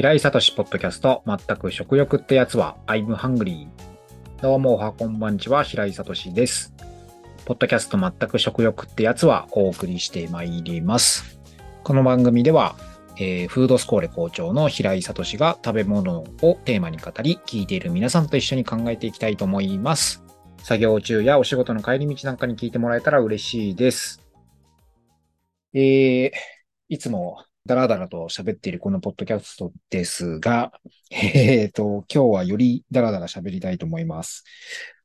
平井聡ポッドキャスト、全く食欲ってやつは、I'm hungry。どうも、おはこんばんちは、平井聡です。ポッドキャスト、全く食欲ってやつは、お送りしてまいります。この番組では、えー、フードスコーレ校長の平井聡が食べ物をテーマに語り、聞いている皆さんと一緒に考えていきたいと思います。作業中やお仕事の帰り道なんかに聞いてもらえたら嬉しいです。えー、いつもだらだらと喋っているこのポッドキャストですが、えっ、ー、と、今日はよりだらだら喋りたいと思います。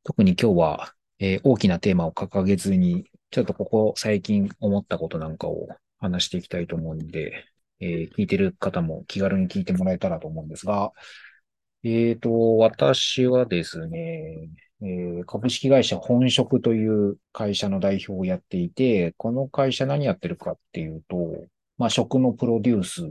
特に今日は、えー、大きなテーマを掲げずに、ちょっとここ最近思ったことなんかを話していきたいと思うんで、えー、聞いてる方も気軽に聞いてもらえたらと思うんですが、えっ、と、私はですね、えー、株式会社本職という会社の代表をやっていて、この会社何やってるかっていうと、まあ、食のプロデュース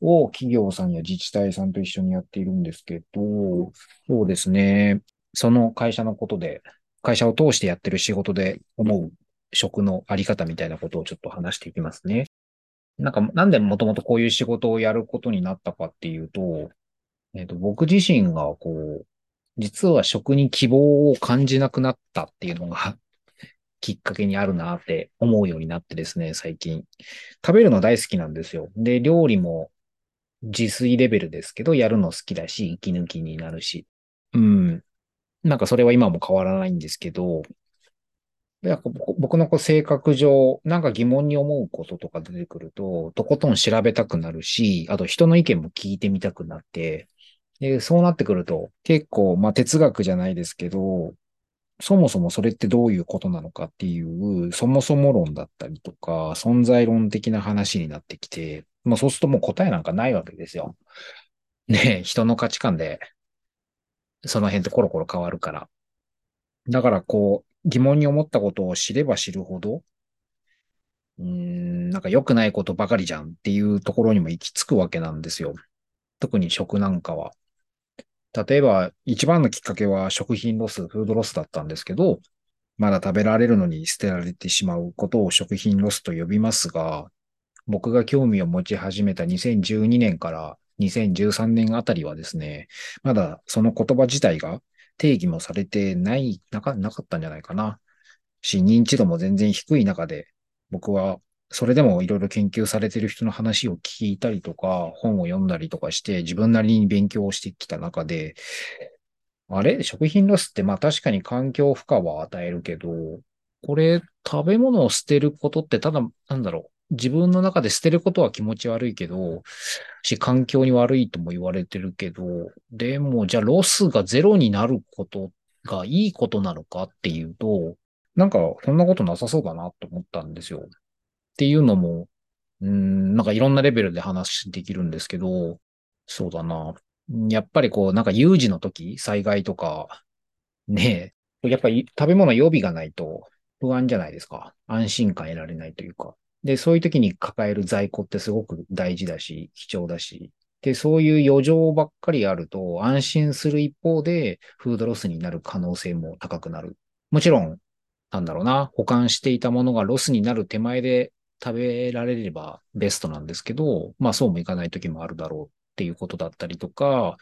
を企業さんや自治体さんと一緒にやっているんですけど、そうですね。その会社のことで、会社を通してやってる仕事で思う食のあり方みたいなことをちょっと話していきますね。なんか、なんでもともとこういう仕事をやることになったかっていうと、えっ、ー、と、僕自身がこう、実は食に希望を感じなくなったっていうのがきっかけにあるなって思うようになってですね、最近。食べるの大好きなんですよ。で、料理も自炊レベルですけど、やるの好きだし、息抜きになるし。うん。なんかそれは今も変わらないんですけど、僕のこう性格上、なんか疑問に思うこととか出てくると、とことん調べたくなるし、あと人の意見も聞いてみたくなって、で、そうなってくると、結構、まあ哲学じゃないですけど、そもそもそれってどういうことなのかっていう、そもそも論だったりとか、存在論的な話になってきて、まあそうするともう答えなんかないわけですよ。ね人の価値観で、その辺ってコロコロ変わるから。だからこう、疑問に思ったことを知れば知るほど、うーん、なんか良くないことばかりじゃんっていうところにも行き着くわけなんですよ。特に食なんかは。例えば、一番のきっかけは食品ロス、フードロスだったんですけど、まだ食べられるのに捨てられてしまうことを食品ロスと呼びますが、僕が興味を持ち始めた2012年から2013年あたりはですね、まだその言葉自体が定義もされてない、なかなかったんじゃないかな。し、認知度も全然低い中で、僕はそれでもいろいろ研究されてる人の話を聞いたりとか、本を読んだりとかして、自分なりに勉強をしてきた中で、あれ？食品ロスってまあ確かに環境負荷は与えるけど、これ食べ物を捨てることってただ、なんだろう。自分の中で捨てることは気持ち悪いけど、し、環境に悪いとも言われてるけど、でもじゃあロスがゼロになることがいいことなのかっていうと、なんかそんなことなさそうだなと思ったんですよ。っていうのも、うん、なんかいろんなレベルで話できるんですけど、そうだな。やっぱりこう、なんか有事の時、災害とか、ねえ、やっぱり食べ物予備がないと不安じゃないですか。安心感得られないというか。で、そういう時に抱える在庫ってすごく大事だし、貴重だし。で、そういう余剰ばっかりあると安心する一方でフードロスになる可能性も高くなる。もちろん、なんだろうな、保管していたものがロスになる手前で食べられればベストなんですけど、まあそうもいかない時もあるだろうっていうことだったりとか、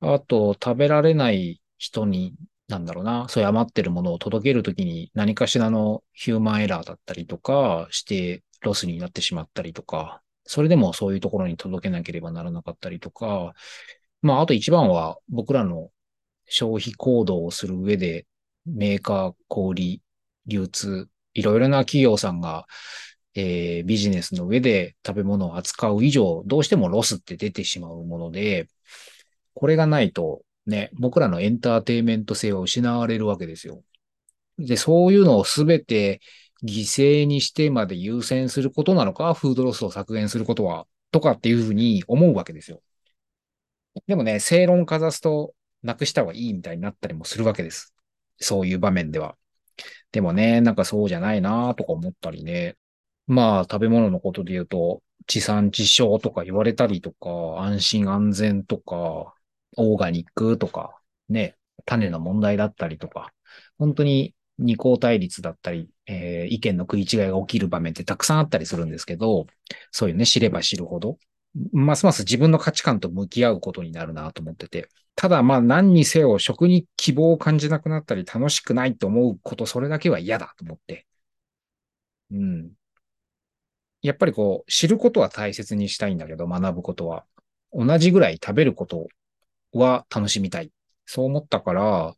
あと食べられない人に、なんだろうな、そう余ってるものを届けるときに何かしらのヒューマンエラーだったりとかしてロスになってしまったりとか、それでもそういうところに届けなければならなかったりとか、まああと一番は僕らの消費行動をする上でメーカー、小売、流通、いろいろな企業さんがえー、ビジネスの上で食べ物を扱う以上、どうしてもロスって出てしまうもので、これがないとね、僕らのエンターテイメント性は失われるわけですよ。で、そういうのをすべて犠牲にしてまで優先することなのか、フードロスを削減することは、とかっていうふうに思うわけですよ。でもね、正論かざすと、なくした方がいいみたいになったりもするわけです。そういう場面では。でもね、なんかそうじゃないなとか思ったりね。まあ、食べ物のことで言うと、地産地消とか言われたりとか、安心安全とか、オーガニックとか、ね、種の問題だったりとか、本当に二項対立だったり、えー、意見の食い違いが起きる場面ってたくさんあったりするんですけど、そういうね、知れば知るほど、ますます自分の価値観と向き合うことになるなと思ってて。ただまあ何にせよ食に希望を感じなくなったり楽しくないと思うことそれだけは嫌だと思って。うん。やっぱりこう知ることは大切にしたいんだけど学ぶことは。同じぐらい食べることは楽しみたい。そう思ったから、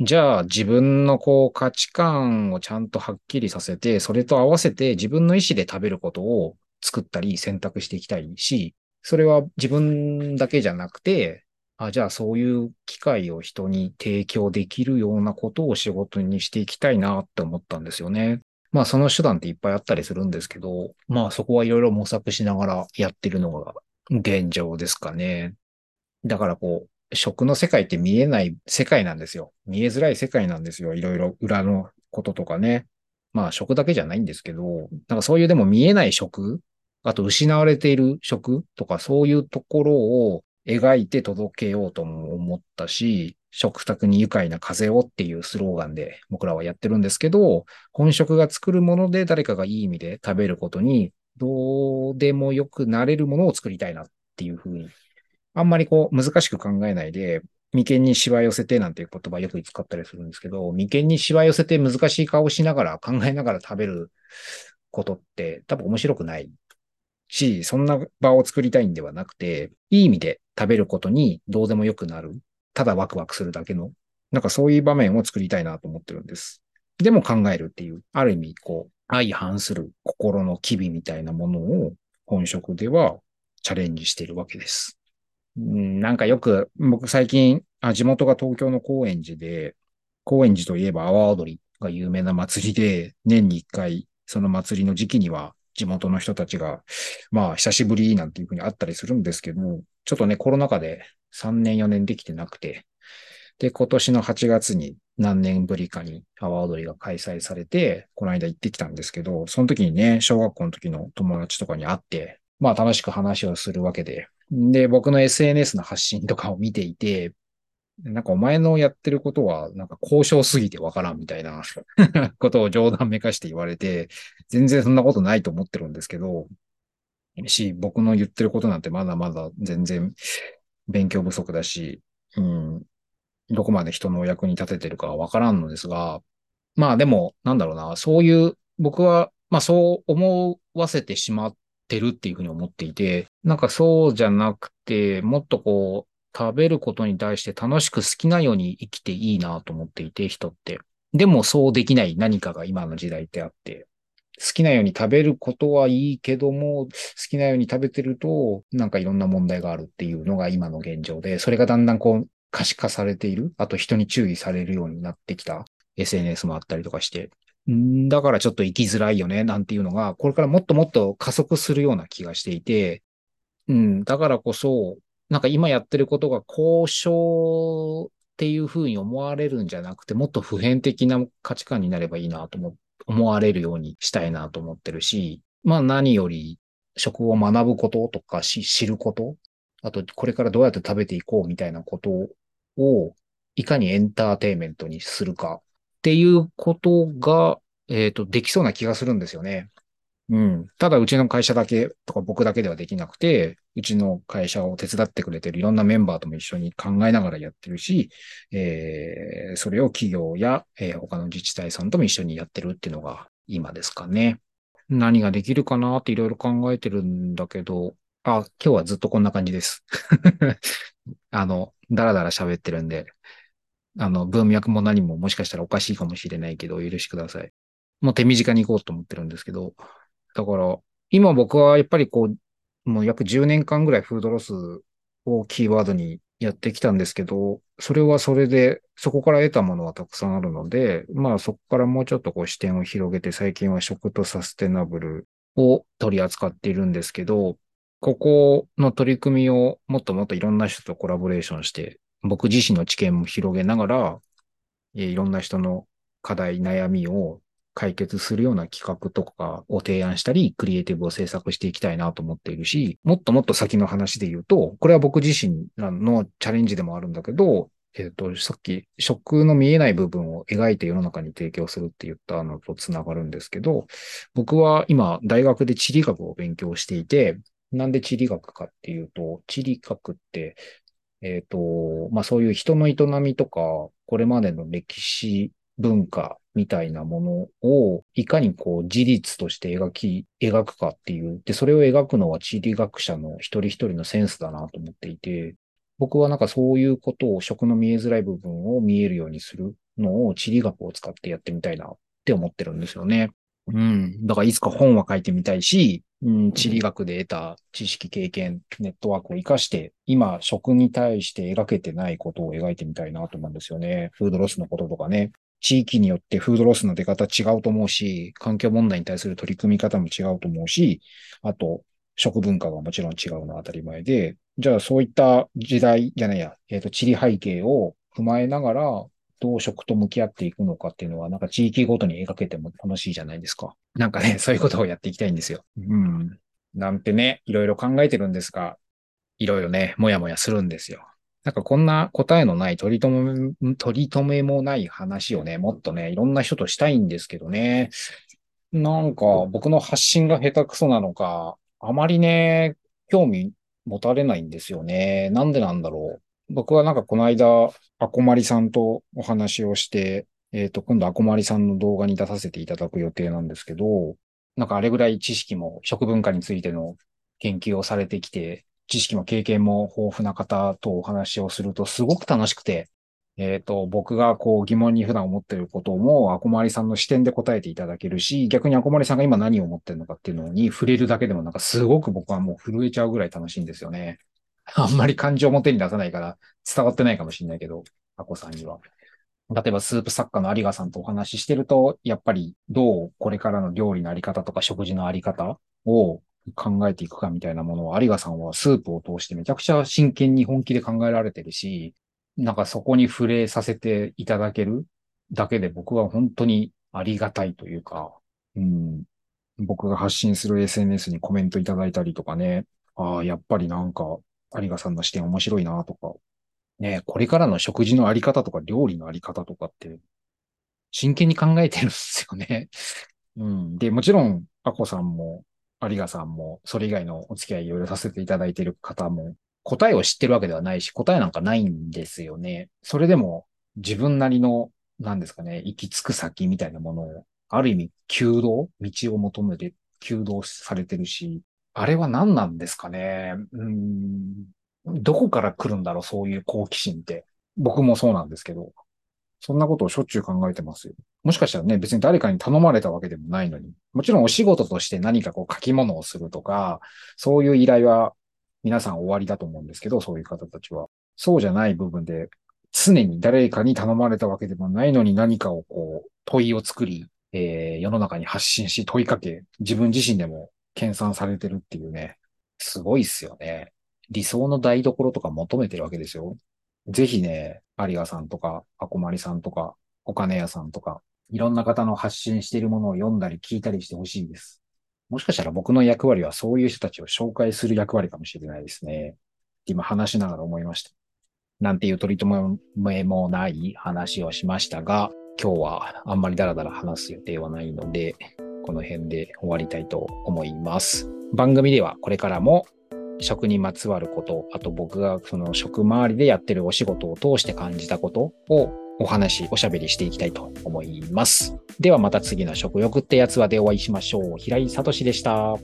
じゃあ自分のこう価値観をちゃんとはっきりさせて、それと合わせて自分の意思で食べることを作ったり選択していきたいし、それは自分だけじゃなくて、あ、じゃあそういう機会を人に提供できるようなことを仕事にしていきたいなって思ったんですよね。まあその手段っていっぱいあったりするんですけど、まあそこはいろいろ模索しながらやってるのが現状ですかね。だからこう、食の世界って見えない世界なんですよ。見えづらい世界なんですよ。いろいろ裏のこととかね。まあ食だけじゃないんですけど、なんかそういうでも見えない食あと失われている食とかそういうところを描いて届けようとも思ったし、食卓に愉快な風をっていうスローガンで僕らはやってるんですけど、本職が作るもので誰かがいい意味で食べることにどうでもよくなれるものを作りたいなっていうふうに、あんまりこう難しく考えないで、眉間にしわ寄せてなんていう言葉よく使ったりするんですけど、眉間にしわ寄せて難しい顔しながら考えながら食べることって多分面白くないし、そんな場を作りたいんではなくて、いい意味で食べることにどうでもよくなる。ただワクワクするだけの。なんかそういう場面を作りたいなと思ってるんです。でも考えるっていう、ある意味、こう、相反する心の機微みたいなものを本職ではチャレンジしているわけです。んなんかよく、僕最近あ、地元が東京の高円寺で、高円寺といえば阿波踊りが有名な祭りで、年に一回、その祭りの時期には地元の人たちが、まあ、久しぶりなんていうふうにあったりするんですけどちょっとね、コロナ禍で3年4年できてなくて、で、今年の8月に何年ぶりかに阿波踊りが開催されて、この間行ってきたんですけど、その時にね、小学校の時の友達とかに会って、まあ楽しく話をするわけで、で、僕の SNS の発信とかを見ていて、なんかお前のやってることは、なんか交渉すぎてわからんみたいな ことを冗談めかして言われて、全然そんなことないと思ってるんですけど、し、僕の言ってることなんてまだまだ全然勉強不足だし、うん、どこまで人の役に立ててるかはわからんのですが、まあでも、なんだろうな、そういう、僕は、まあそう思わせてしまってるっていうふうに思っていて、なんかそうじゃなくて、もっとこう、食べることに対して楽しく好きなように生きていいなと思っていて、人って。でもそうできない何かが今の時代ってあって、好きなように食べることはいいけども、好きなように食べてると、なんかいろんな問題があるっていうのが今の現状で、それがだんだんこう、可視化されている。あと人に注意されるようになってきた SNS もあったりとかして。んだからちょっと生きづらいよね、なんていうのが、これからもっともっと加速するような気がしていて、うん、だからこそ、なんか今やってることが交渉っていうふうに思われるんじゃなくて、もっと普遍的な価値観になればいいなと思っ思われるようにしたいなと思ってるし、まあ何より食を学ぶこととか知ること、あとこれからどうやって食べていこうみたいなことをいかにエンターテイメントにするかっていうことが、えっ、ー、と、できそうな気がするんですよね。うん。ただ、うちの会社だけとか僕だけではできなくて、うちの会社を手伝ってくれてるいろんなメンバーとも一緒に考えながらやってるし、えー、それを企業や、えー、他の自治体さんとも一緒にやってるっていうのが今ですかね。何ができるかなっていろいろ考えてるんだけど、あ、今日はずっとこんな感じです。あの、だらだら喋ってるんで、あの、文脈も何ももしかしたらおかしいかもしれないけど、お許しください。もう手短に行こうと思ってるんですけど、だから、今僕はやっぱりこう、もう約10年間ぐらいフードロスをキーワードにやってきたんですけど、それはそれで、そこから得たものはたくさんあるので、まあそこからもうちょっとこう視点を広げて、最近は食とサステナブルを取り扱っているんですけど、ここの取り組みをもっともっといろんな人とコラボレーションして、僕自身の知見も広げながら、いろんな人の課題、悩みを解決するような企画とかを提案したり、クリエイティブを制作していきたいなと思っているし、もっともっと先の話で言うと、これは僕自身のチャレンジでもあるんだけど、えっ、ー、と、さっき食の見えない部分を描いて世の中に提供するって言ったのとつながるんですけど、僕は今大学で地理学を勉強していて、なんで地理学かっていうと、地理学って、えっ、ー、と、まあそういう人の営みとか、これまでの歴史、文化みたいなものを、いかにこう事実として描き、描くかっていう。で、それを描くのは地理学者の一人一人のセンスだなと思っていて、僕はなんかそういうことを食の見えづらい部分を見えるようにするのを地理学を使ってやってみたいなって思ってるんですよね。うん。だからいつか本は書いてみたいし、うん、地理学で得た知識、経験、ネットワークを活かして、今、食に対して描けてないことを描いてみたいなと思うんですよね。フードロスのこととかね。地域によってフードロスの出方違うと思うし、環境問題に対する取り組み方も違うと思うし、あと、食文化がもちろん違うのは当たり前で、じゃあそういった時代じゃないや、えっ、ー、と、地理背景を踏まえながら、どう食と向き合っていくのかっていうのは、なんか地域ごとに描けても楽しいじゃないですか。なんかね、そういうことをやっていきたいんですよ。うん。なんてね、いろいろ考えてるんですが、いろいろね、もやもやするんですよ。なんかこんな答えのない取り留め、取り留めもない話をね、もっとね、いろんな人としたいんですけどね。なんか僕の発信が下手くそなのか、あまりね、興味持たれないんですよね。なんでなんだろう。僕はなんかこの間、アコマリさんとお話をして、えっ、ー、と、今度アコマリさんの動画に出させていただく予定なんですけど、なんかあれぐらい知識も食文化についての研究をされてきて、知識も経験も豊富な方とお話をするとすごく楽しくて、えっ、ー、と、僕がこう疑問に普段思っていることも、アコマリさんの視点で答えていただけるし、逆にアコマリさんが今何を思ってるのかっていうのに触れるだけでもなんかすごく僕はもう震えちゃうぐらい楽しいんですよね。あんまり感情を表に出さないから伝わってないかもしれないけど、アコさんには。例えばスープ作家の有賀さんとお話ししてると、やっぱりどうこれからの料理のあり方とか食事のあり方を考えていくかみたいなものを有賀さんはスープを通してめちゃくちゃ真剣に本気で考えられてるし、なんかそこに触れさせていただけるだけで僕は本当にありがたいというか、うん、僕が発信する SNS にコメントいただいたりとかね、ああ、やっぱりなんか有賀さんの視点面白いなとか、ね、これからの食事のあり方とか料理のあり方とかって、真剣に考えてるんですよね。うん。で、もちろん、アコさんも、有賀さんも、それ以外のお付き合いいろいろさせていただいている方も、答えを知ってるわけではないし、答えなんかないんですよね。それでも、自分なりの、なんですかね、行き着く先みたいなものを、ある意味、弓道道を求めて弓道されてるし、あれは何なんですかね。うん。どこから来るんだろう、そういう好奇心って。僕もそうなんですけど。そんなことをしょっちゅう考えてますよ。もしかしたらね、別に誰かに頼まれたわけでもないのに。もちろんお仕事として何かこう書き物をするとか、そういう依頼は皆さん終わりだと思うんですけど、そういう方たちは。そうじゃない部分で、常に誰かに頼まれたわけでもないのに何かをこう、問いを作り、えー、世の中に発信し問いかけ、自分自身でも研鑽されてるっていうね、すごいっすよね。理想の台所とか求めてるわけですよ。ぜひね、有賀さんとか、あこまりさんとか、お金屋さんとか、いろんな方の発信しているものを読んだり聞いたりしてほしいです。もしかしたら僕の役割はそういう人たちを紹介する役割かもしれないですね。今話しながら思いました。なんていう取り留めもない話をしましたが、今日はあんまりダラダラ話す予定はないので、この辺で終わりたいと思います。番組ではこれからも食にまつわること、あと僕がその食周りでやってるお仕事を通して感じたことをお話、おしゃべりしていきたいと思います。ではまた次の食欲ってやつはでお会いしましょう。平井聡でした。